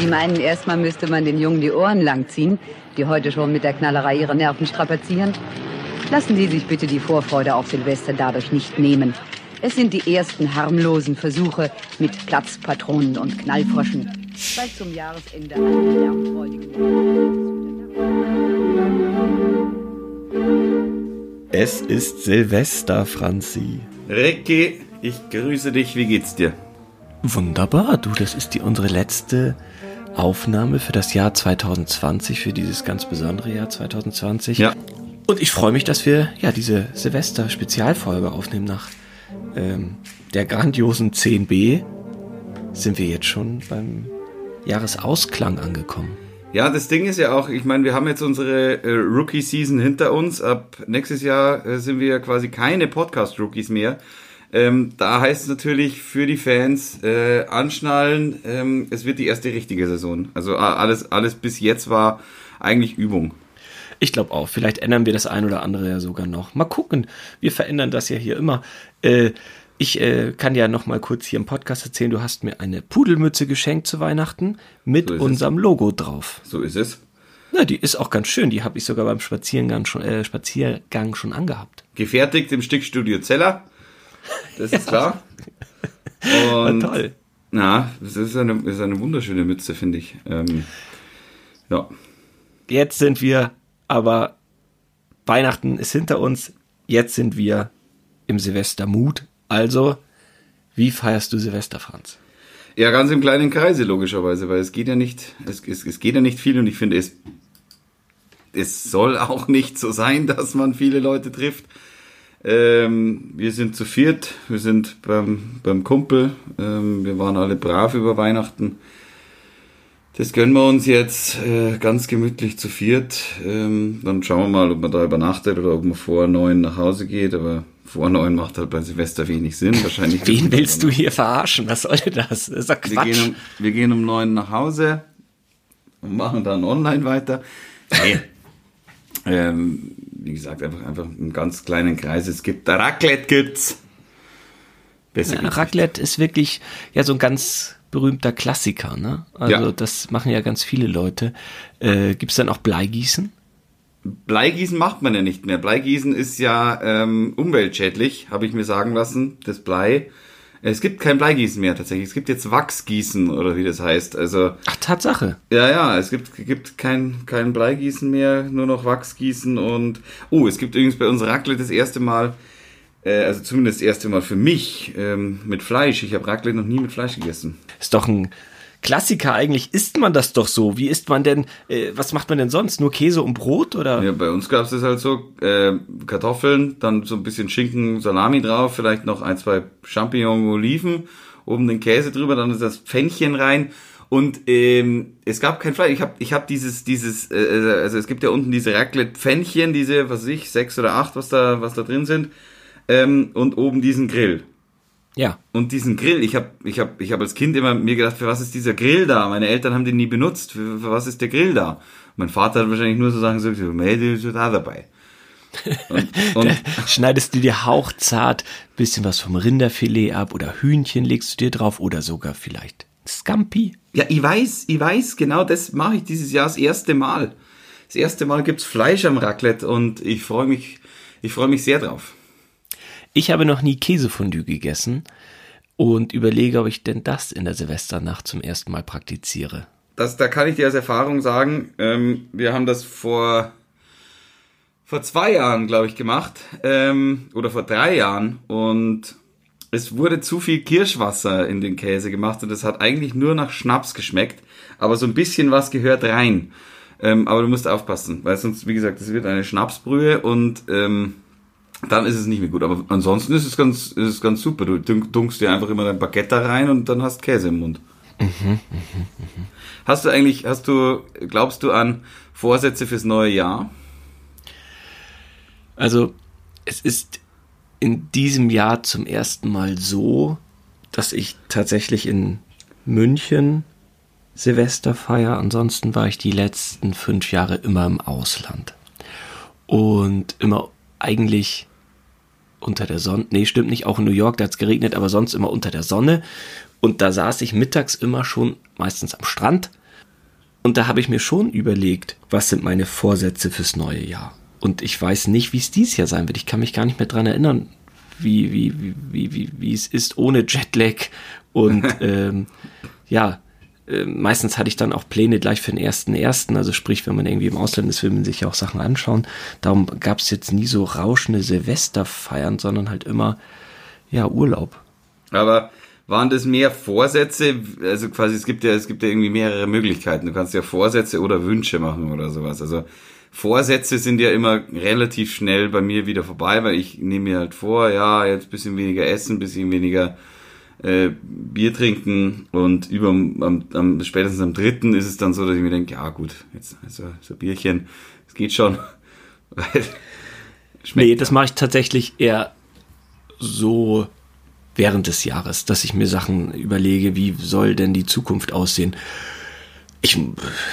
Sie meinen, erstmal müsste man den Jungen die Ohren langziehen, die heute schon mit der Knallerei ihre Nerven strapazieren? Lassen Sie sich bitte die Vorfreude auf Silvester dadurch nicht nehmen. Es sind die ersten harmlosen Versuche mit Platzpatronen und Knallfroschen. Bald zum Jahresende alle lärmfreudigen. Es ist Silvester, Franzi. Ricky, ich grüße dich. Wie geht's dir? Wunderbar, du, das ist die unsere letzte Aufnahme für das Jahr 2020, für dieses ganz besondere Jahr 2020. Ja. Und ich freue mich, dass wir ja diese Silvester-Spezialfolge aufnehmen. Nach ähm, der grandiosen 10b sind wir jetzt schon beim Jahresausklang angekommen. Ja, das Ding ist ja auch, ich meine, wir haben jetzt unsere äh, Rookie-Season hinter uns. Ab nächstes Jahr äh, sind wir ja quasi keine Podcast-Rookies mehr. Ähm, da heißt es natürlich für die Fans äh, anschnallen, ähm, es wird die erste richtige Saison. Also alles, alles bis jetzt war eigentlich Übung. Ich glaube auch. Vielleicht ändern wir das ein oder andere ja sogar noch. Mal gucken. Wir verändern das ja hier immer. Äh, ich äh, kann ja noch mal kurz hier im Podcast erzählen, du hast mir eine Pudelmütze geschenkt zu Weihnachten mit So unserem Logo drauf. So ist es. Na, die ist auch ganz schön. Die habe ich sogar beim Spaziergang schon, äh, Spaziergang schon angehabt. Gefertigt im Stickstudio Zeller. Das ist klar. Und toll. Na, das ist eine, das ist eine wunderschöne Mütze, finde ich. Ähm, ja. Jetzt sind wir, aber Weihnachten ist hinter uns. Jetzt sind wir im Silvestermut. Also, wie feierst du Silvester, Franz? Ja, ganz im kleinen Kreise, logischerweise, weil es geht ja nicht, es, es, es geht ja nicht viel und ich finde, es, es soll auch nicht so sein, dass man viele Leute trifft. Ähm, wir sind zu viert, wir sind beim, beim Kumpel, ähm, wir waren alle brav über Weihnachten. Das gönnen wir uns jetzt äh, ganz gemütlich zu viert. Ähm, dann schauen wir mal, ob man da übernachtet oder ob man vor neun nach Hause geht. Aber vor neun macht halt bei Silvester wenig Sinn. Wahrscheinlich. Wen willst du hier verarschen? Was soll das? Das ist doch Wir Quatsch. gehen, um, wir gehen um neun nach Hause und machen dann online weiter. Nee. ähm, wie gesagt, einfach, einfach im ganz kleinen Kreis. Es gibt Raclette gibt's. Besser Ja, Raclette ist wirklich ja so ein ganz berühmter Klassiker, ne? Also Ja. das machen ja ganz viele Leute. Äh, Gibt es dann auch Bleigießen? Bleigießen macht man ja nicht mehr. Bleigießen ist ja ähm, umweltschädlich, habe ich mir sagen lassen. Das Blei. Es gibt kein Bleigießen mehr tatsächlich. Es gibt jetzt Wachsgießen oder wie das heißt. Also Ach, Tatsache. ja, ja, es gibt, gibt kein, kein Bleigießen mehr, nur noch Wachsgießen und oh, es gibt übrigens bei uns Raclette das erste Mal, äh, also zumindest das erste Mal für mich ähm, mit Fleisch. Ich habe Raclette noch nie mit Fleisch gegessen. Ist doch ein Klassiker. Eigentlich isst man das doch so. Wie isst man denn, äh, was macht man denn sonst? Nur Käse und Brot oder? Ja, bei uns gab es das halt so, äh, Kartoffeln, dann so ein bisschen Schinken, Salami drauf, vielleicht noch ein, zwei Champignon, Oliven, oben den Käse drüber, dann ist das Pfännchen rein und ähm, es gab kein Fleisch. Ich habe ich hab dieses, dieses, äh, also es gibt ja unten diese Raclette-Pfännchen, diese, was weiß ich, sechs oder acht, was da, was da drin sind, ähm, und oben diesen Grill. Ja. Und diesen Grill, ich habe ich hab, ich hab als Kind immer mir gedacht, für was ist dieser Grill da? Meine Eltern haben den nie benutzt. Für, für was ist der Grill da? Mein Vater hat wahrscheinlich nur so Sachen gesagt, melde ist da dabei. Und, und Schneidest du dir hauchzart bisschen was vom Rinderfilet ab oder Hühnchen legst du dir drauf oder sogar vielleicht Scampi? ja, ich weiß, ich weiß, genau das mache ich dieses Jahr das erste Mal. Das erste Mal gibt's Fleisch am Raclette und ich freue mich, ich freue mich sehr drauf. Ich habe noch nie Käsefondue gegessen und überlege, ob ich denn das in der Silvesternacht zum ersten Mal praktiziere. Das, da kann ich dir als Erfahrung sagen, ähm, wir haben das vor, vor zwei Jahren, glaube ich, gemacht. Ähm, oder vor drei Jahren. Und es wurde zu viel Kirschwasser in den Käse gemacht und es hat eigentlich nur nach Schnaps geschmeckt. Aber so ein bisschen was gehört rein. Ähm, aber du musst aufpassen, weil sonst, wie gesagt, es wird eine Schnapsbrühe und ähm, dann ist es nicht mehr gut. Aber ansonsten ist es ganz, ist es ganz super. Du dunk- dunkst dir einfach immer dein Baguette da rein und dann hast Käse im Mund. Hast du eigentlich, hast du, glaubst du an Vorsätze fürs neue Jahr? Also, es ist in diesem Jahr zum ersten Mal so, dass ich tatsächlich in München Silvester feier. Ansonsten war ich die letzten fünf Jahre immer im Ausland. Und immer eigentlich unter der Sonne. Nee, stimmt nicht. Auch in New York, da hat es geregnet, aber sonst immer unter der Sonne. Und da saß ich mittags immer schon meistens am Strand Und da habe ich mir schon überlegt, was sind meine Vorsätze fürs neue Jahr. Und ich weiß nicht, wie es dieses Jahr sein wird. Ich kann mich gar nicht mehr dran erinnern, wie, wie, wie, wie, wie, wie es ist ohne Jetlag. Und ähm, ja, äh, meistens hatte ich dann auch Pläne gleich für den ersten ersten. Also sprich, wenn man irgendwie im Ausland ist, will man sich ja auch Sachen anschauen. Darum gab es jetzt nie so rauschende Silvesterfeiern, sondern halt immer ja Urlaub. Aber waren das mehr Vorsätze? Also quasi, es gibt ja, es gibt ja irgendwie mehrere Möglichkeiten. Du kannst ja Vorsätze oder Wünsche machen oder sowas. Also Vorsätze sind ja immer relativ schnell bei mir wieder vorbei, weil ich nehme mir halt vor, ja, jetzt bisschen weniger essen, bisschen weniger äh, Bier trinken und über am, am, spätestens am dritten ist es dann so, dass ich mir denke, ja gut, jetzt also, so Bierchen, es geht schon. nee, das mache ich tatsächlich eher so während des Jahres, dass ich mir Sachen überlege, wie soll denn die Zukunft aussehen. Ich,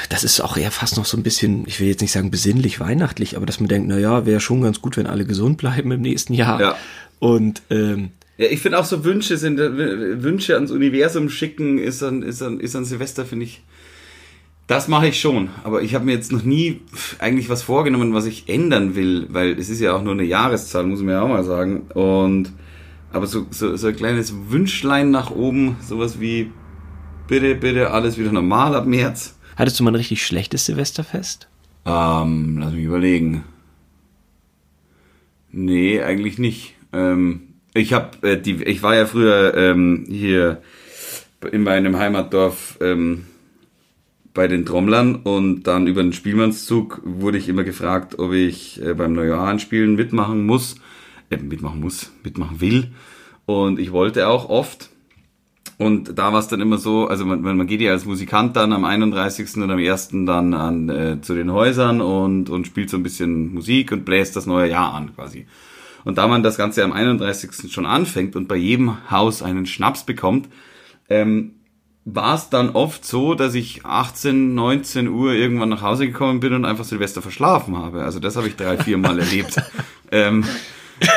das ist auch eher fast noch so ein bisschen, ich will jetzt nicht sagen besinnlich, weihnachtlich, aber dass man denkt, na ja, wäre schon ganz gut, wenn alle gesund bleiben im nächsten Jahr. Ja. Und ähm, ja, ich finde auch so Wünsche sind äh, Wünsche ans Universum schicken ist an ist an ist an Silvester finde ich. Das mache ich schon, aber ich habe mir jetzt noch nie eigentlich was vorgenommen, was ich ändern will, weil es ist ja auch nur eine Jahreszahl, muss man ja auch mal sagen. Und aber so, so, so ein kleines Wünschlein nach oben, sowas wie bitte, bitte alles wieder normal ab März. Hattest du mal ein richtig schlechtes Silvesterfest? Ähm, lass mich überlegen. Nee, eigentlich nicht. Ähm, ich habe äh, die, ich war ja früher ähm, hier in meinem Heimatdorf ähm, bei den Trommlern und dann über den Spielmannszug wurde ich immer gefragt, ob ich äh, beim Neujahrspielen mitmachen muss äh, mitmachen muss, mitmachen will. Und ich wollte auch oft. Und da war es dann immer so, also man, man geht ja als Musikant dann am 31. und am 1. dann an, äh, zu den Häusern und, und spielt so ein bisschen Musik und bläst das neue Jahr an quasi. Und da man das Ganze am 31. schon anfängt und bei jedem Haus einen Schnaps bekommt, ähm, war es dann oft so, dass ich 18, 19 Uhr irgendwann nach Hause gekommen bin und einfach Silvester verschlafen habe. Also das habe ich drei, vier Mal erlebt. Ähm,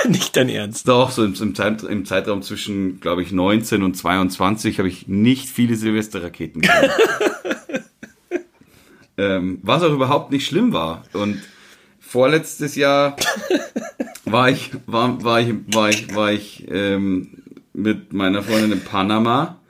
nicht dein Ernst. Doch, so im, im, Zeit, im Zeitraum zwischen, glaube ich, 19 und 22 habe ich nicht viele Silvesterraketen gesehen. ähm, was auch überhaupt nicht schlimm war. Und vorletztes Jahr war ich, war, war ich, war ich, war ich ähm, mit meiner Freundin in Panama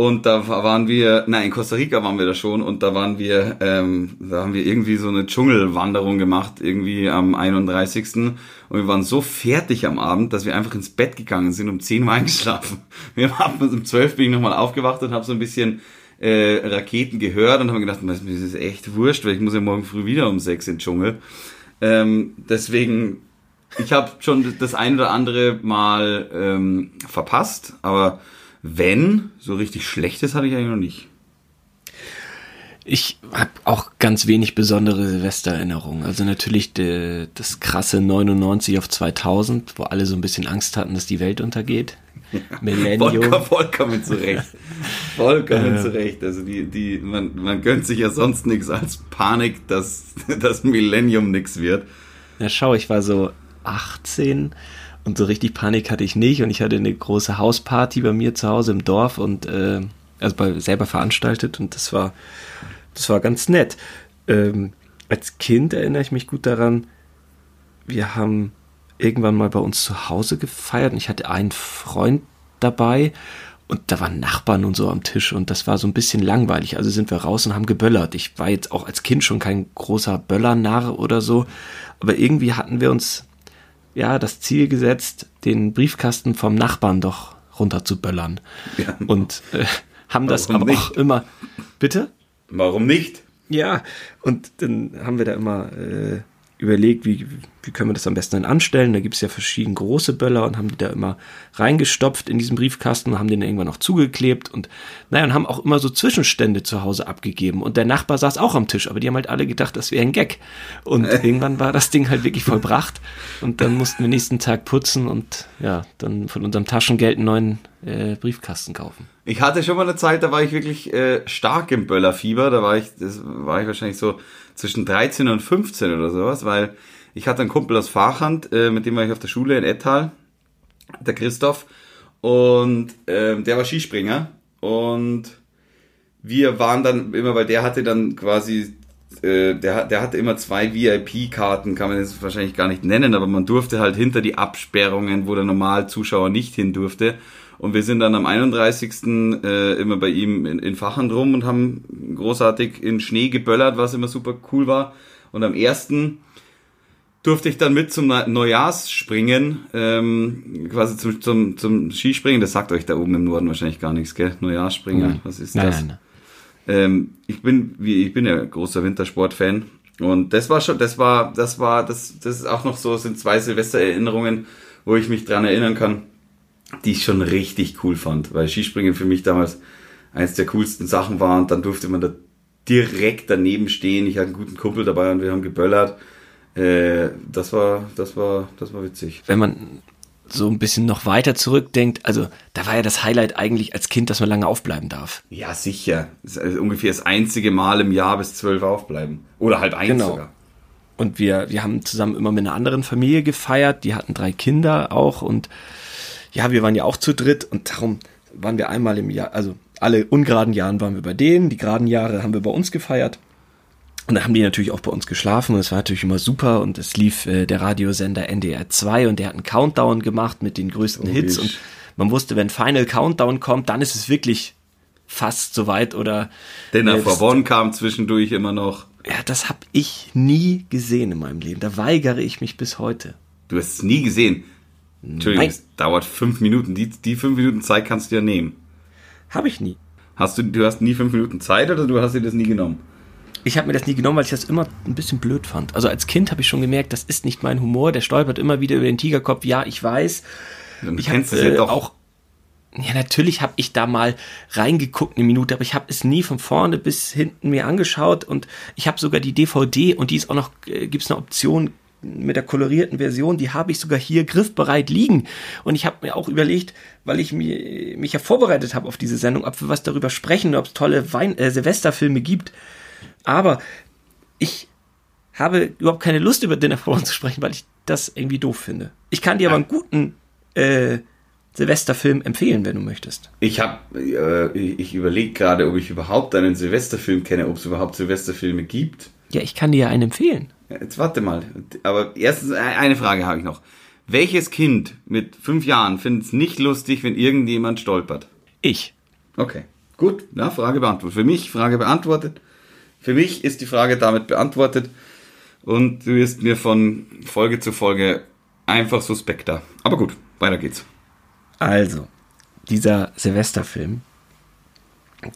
und da waren wir, nein, in Costa Rica waren wir da schon und da waren wir, ähm, da haben wir irgendwie so eine Dschungelwanderung gemacht, irgendwie am 31. Und wir waren so fertig am Abend, dass wir einfach ins Bett gegangen sind, um 10 Uhr eingeschlafen. Wir haben um 12 bin ich nochmal aufgewacht und habe so ein bisschen äh, Raketen gehört und haben gedacht, das ist echt wurscht, weil ich muss ja morgen früh wieder um 6 in den Dschungel. Ähm, deswegen, ich habe schon das ein oder andere Mal ähm, verpasst, aber wenn, so richtig schlechtes hatte ich eigentlich noch nicht. Ich habe auch ganz wenig besondere Silvestererinnerungen. Also natürlich de, das krasse 99 auf 2000, wo alle so ein bisschen Angst hatten, dass die Welt untergeht. Millennium. Vollkommen, vollkommen zurecht. Vollkommen äh. zurecht. Also die, die, man, man gönnt sich ja sonst nichts als Panik, dass das Millennium nichts wird. Ja, schau, ich war so 18 und so richtig Panik hatte ich nicht und ich hatte eine große Hausparty bei mir zu Hause im Dorf und äh, also bei, selber veranstaltet und das war, das war ganz nett. Ähm, als Kind erinnere ich mich gut daran, wir haben irgendwann mal bei uns zu Hause gefeiert und ich hatte einen Freund dabei und da waren Nachbarn und so am Tisch und das war so ein bisschen langweilig. Also sind wir raus und haben geböllert. Ich war jetzt auch als Kind schon kein großer Böllernarr oder so, aber irgendwie hatten wir uns ja das Ziel gesetzt, den Briefkasten vom Nachbarn doch runterzuböllern. Ja. Und äh, haben das aber nicht? auch immer. Bitte? Warum nicht? Ja, und dann haben wir da immer äh, überlegt, wie, wie können wir das am besten dann anstellen. Da gibt es ja verschiedene große Böller und haben die da immer reingestopft in diesen Briefkasten und haben den irgendwann noch zugeklebt und naja, und haben auch immer so Zwischenstände zu Hause abgegeben. Und der Nachbar saß auch am Tisch, aber die haben halt alle gedacht, das wäre ein Gag. Und irgendwann war das Ding halt wirklich vollbracht und dann mussten wir nächsten Tag putzen und ja, dann von unserem Taschengeld einen neuen äh, Briefkasten kaufen. Ich hatte schon mal eine Zeit, da war ich wirklich äh, stark im Böllerfieber. Da war ich, das war ich wahrscheinlich so zwischen 13 und 15 oder sowas, weil ich hatte einen Kumpel aus Fahrhand, äh, mit dem war ich auf der Schule in Ettal, der Christoph, und äh, der war Skispringer und wir waren dann immer, weil der hatte dann quasi, äh, der, der hatte immer zwei VIP-Karten, kann man jetzt wahrscheinlich gar nicht nennen, aber man durfte halt hinter die Absperrungen, wo der Normalzuschauer nicht hin durfte. Und wir sind dann am 31. Äh, immer bei ihm in, in Fachern rum und haben großartig in Schnee geböllert, was immer super cool war. Und am 1. durfte ich dann mit zum Neujahrsspringen, ähm, quasi zum, zum, zum Skispringen. Das sagt euch da oben im Norden wahrscheinlich gar nichts, gell? Neujahrsspringen, Nein. was ist Nein, das? nein, nein. Ähm, ich bin, wie, ich bin ja großer Wintersport-Fan. Und das war schon, das war, das war, das, das ist auch noch so, sind zwei Silvestererinnerungen, wo ich mich dran erinnern kann, die ich schon richtig cool fand, weil Skispringen für mich damals eins der coolsten Sachen war und dann durfte man da direkt daneben stehen. Ich hatte einen guten Kumpel dabei und wir haben geböllert. Äh, das war, das war, das war witzig. Wenn man so ein bisschen noch weiter zurückdenkt, also da war ja das Highlight eigentlich als Kind, dass man lange aufbleiben darf. Ja, sicher. Das also ungefähr das einzige Mal im Jahr bis zwölf aufbleiben. Oder halt eins Genau. sogar. Und wir, wir haben zusammen immer mit einer anderen Familie gefeiert, die hatten drei Kinder auch und ja, wir waren ja auch zu dritt und darum waren wir einmal im Jahr, also alle ungeraden Jahren waren wir bei denen, die geraden Jahre haben wir bei uns gefeiert. Und dann haben die natürlich auch bei uns geschlafen und es war natürlich immer super und es lief äh, der Radiosender NDR 2 und der hat einen Countdown gemacht mit den größten Hits Logisch. und man wusste, wenn Final Countdown kommt, dann ist es wirklich fast soweit oder Dinner äh, One kam zwischendurch immer noch. ja, das habe ich nie gesehen in meinem Leben. Da weigere ich mich bis heute. Du hast es nie gesehen. Entschuldigung, Nein. es dauert fünf Minuten. Die, die fünf Minuten Zeit kannst du ja nehmen. Habe ich nie. Hast du, du hast nie fünf Minuten Zeit oder du hast dir das nie genommen? Ich habe mir das nie genommen, weil ich das immer ein bisschen blöd fand. Also als Kind habe ich schon gemerkt, das ist nicht mein Humor. Der stolpert immer wieder über den Tigerkopf. Ja, ich weiß. Dann Ich kennst es äh, ja doch. auch. Ja, natürlich habe ich da mal reingeguckt eine Minute, aber ich habe es nie von vorne bis hinten mir angeschaut und ich habe sogar die DVD und die ist auch noch äh, gibt's eine Option mit der kolorierten Version, die habe ich sogar hier griffbereit liegen und ich habe mir auch überlegt, weil ich mir, mich ja vorbereitet habe auf diese Sendung, ob wir was darüber sprechen, ob es tolle Wein äh, Silvesterfilme gibt, aber ich habe überhaupt keine Lust über Dinner for One zu sprechen, weil ich das irgendwie doof finde. Ich kann dir aber einen guten äh, Silvesterfilm empfehlen, wenn du möchtest. Ich habe, äh, ich überlege gerade, ob ich überhaupt einen Silvesterfilm kenne, ob es überhaupt Silvesterfilme gibt. Ja, ich kann dir ja einen empfehlen. Ja, Jetzt warte mal. Aber erstens, äh, eine Frage habe ich noch. Welches Kind mit fünf Jahren findet es nicht lustig, wenn irgendjemand stolpert? Ich. Okay, gut. Na, Frage beantwortet. Für mich Frage beantwortet. Für mich ist die Frage damit beantwortet. Und du wirst mir von Folge zu Folge einfach suspekter. Aber gut, weiter geht's. Also, dieser Silvesterfilm,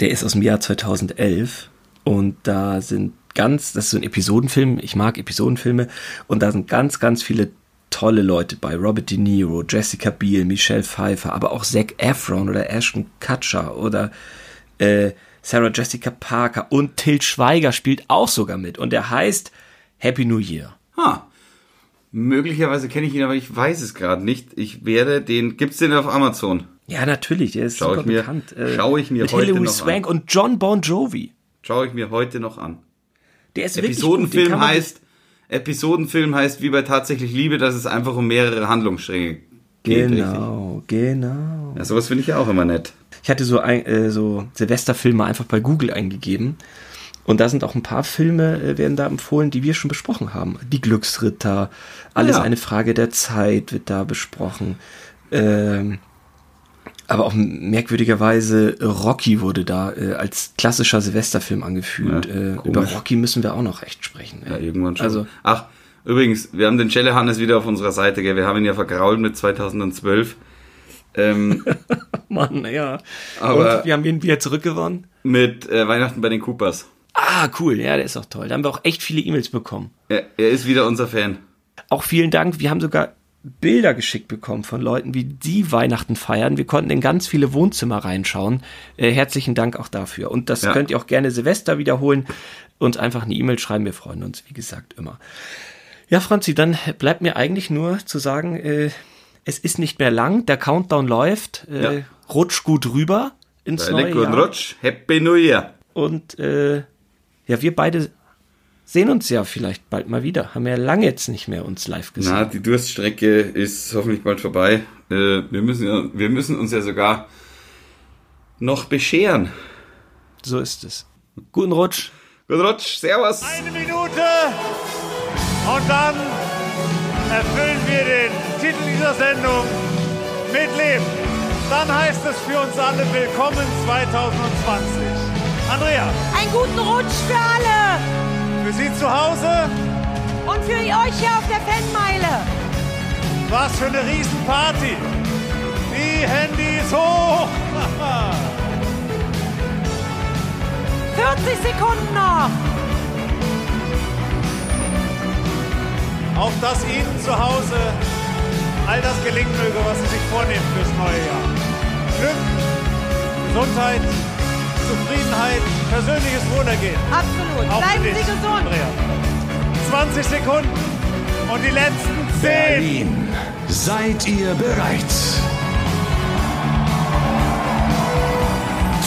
der ist aus dem Jahr 2011 und da sind ganz, das ist so ein Episodenfilm, ich mag Episodenfilme und da sind ganz, ganz viele tolle Leute bei. Robert De Niro, Jessica Biel, Michelle Pfeiffer, aber auch Zac Efron oder Ashton Kutcher oder äh, Sarah Jessica Parker und Till Schweiger spielt auch sogar mit und der heißt Happy New Year. Ha. Möglicherweise kenne ich ihn, aber ich weiß es gerade nicht. Ich werde den. Gibt's den auf Amazon? Ja, natürlich, der ist Schau super ich mir- bekannt. Äh, schau ich mir mit heute Hilary noch Swank und John Bon Jovi. Schaue ich mir heute noch an. Der ist Episodenfilm heißt. Episodenfilm heißt wie bei tatsächlich Liebe, dass es einfach um mehrere Handlungsstränge geht. Richtig? Genau, genau. Ja, sowas finde ich ja auch immer nett. Ich hatte so, ein, äh, so Silvesterfilme einfach bei Google eingegeben. Und da sind auch ein paar Filme, äh, werden da empfohlen, die wir schon besprochen haben. Die Glücksritter, alles Ja. eine Frage der Zeit wird da besprochen. Ähm, aber auch merkwürdigerweise Rocky wurde da äh, als klassischer Silvesterfilm angeführt. Ja, äh, über Rocky müssen wir auch noch echt sprechen. Ja, irgendwann schon. Also, Ach, übrigens, wir haben den Celle Hannes wieder auf unserer Seite, gell? Wir haben ihn ja vergrault mit 2012. Ähm, Mann, ja. Aber- Und wir haben ihn wieder zurückgewonnen. mit äh, Weihnachten bei den Coopers. Ah, cool. Ja, der ist auch toll. Da haben wir auch echt viele E-Mails bekommen. Er, er ist wieder unser Fan. Auch vielen Dank. Wir haben sogar Bilder geschickt bekommen von Leuten, wie die Weihnachten feiern. Wir konnten in ganz viele Wohnzimmer reinschauen. Äh, herzlichen Dank auch dafür. Und das Ja. könnt ihr auch gerne Silvester wiederholen und einfach eine E-Mail schreiben. Wir freuen uns, wie gesagt, immer. Ja, Franzi, dann bleibt mir eigentlich nur zu sagen, äh, es ist nicht mehr lang. Der Countdown läuft. Äh, Ja. Rutsch gut rüber ins neue Leck und Jahr. Rutsch. Happy New Year. Und äh, ja, wir beide sehen uns ja vielleicht bald mal wieder. Haben ja lange jetzt nicht mehr uns live gesehen. Na, die Durststrecke ist hoffentlich bald vorbei. Äh, wir, müssen ja, wir müssen uns ja sogar noch bescheren. So ist es. Guten Rutsch. Guten Rutsch. Servus. Eine Minute und dann erfüllen wir den Titel dieser Sendung mit Leben. Dann heißt es für uns alle Willkommen 2020. Andrea. Einen guten Rutsch für alle. Für Sie zu Hause. Und für euch hier auf der Fanmeile. Was für eine Riesenparty. Die Handys hoch. 40 Sekunden noch. Auf dass Ihnen zu Hause all das gelingen möge, was Sie sich vornehmen fürs neue Jahr. Glück, Gesundheit, Zufriedenheit, persönliches Wohlergehen. Absolut. Auch Bleiben Sie gesund. Andrea. 20 Sekunden und die letzten 10. Berlin, seid ihr bereit?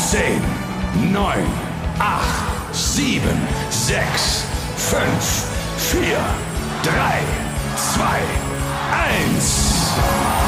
10, 9, 8, 7, 6, 5, 4, 3, 2, 1.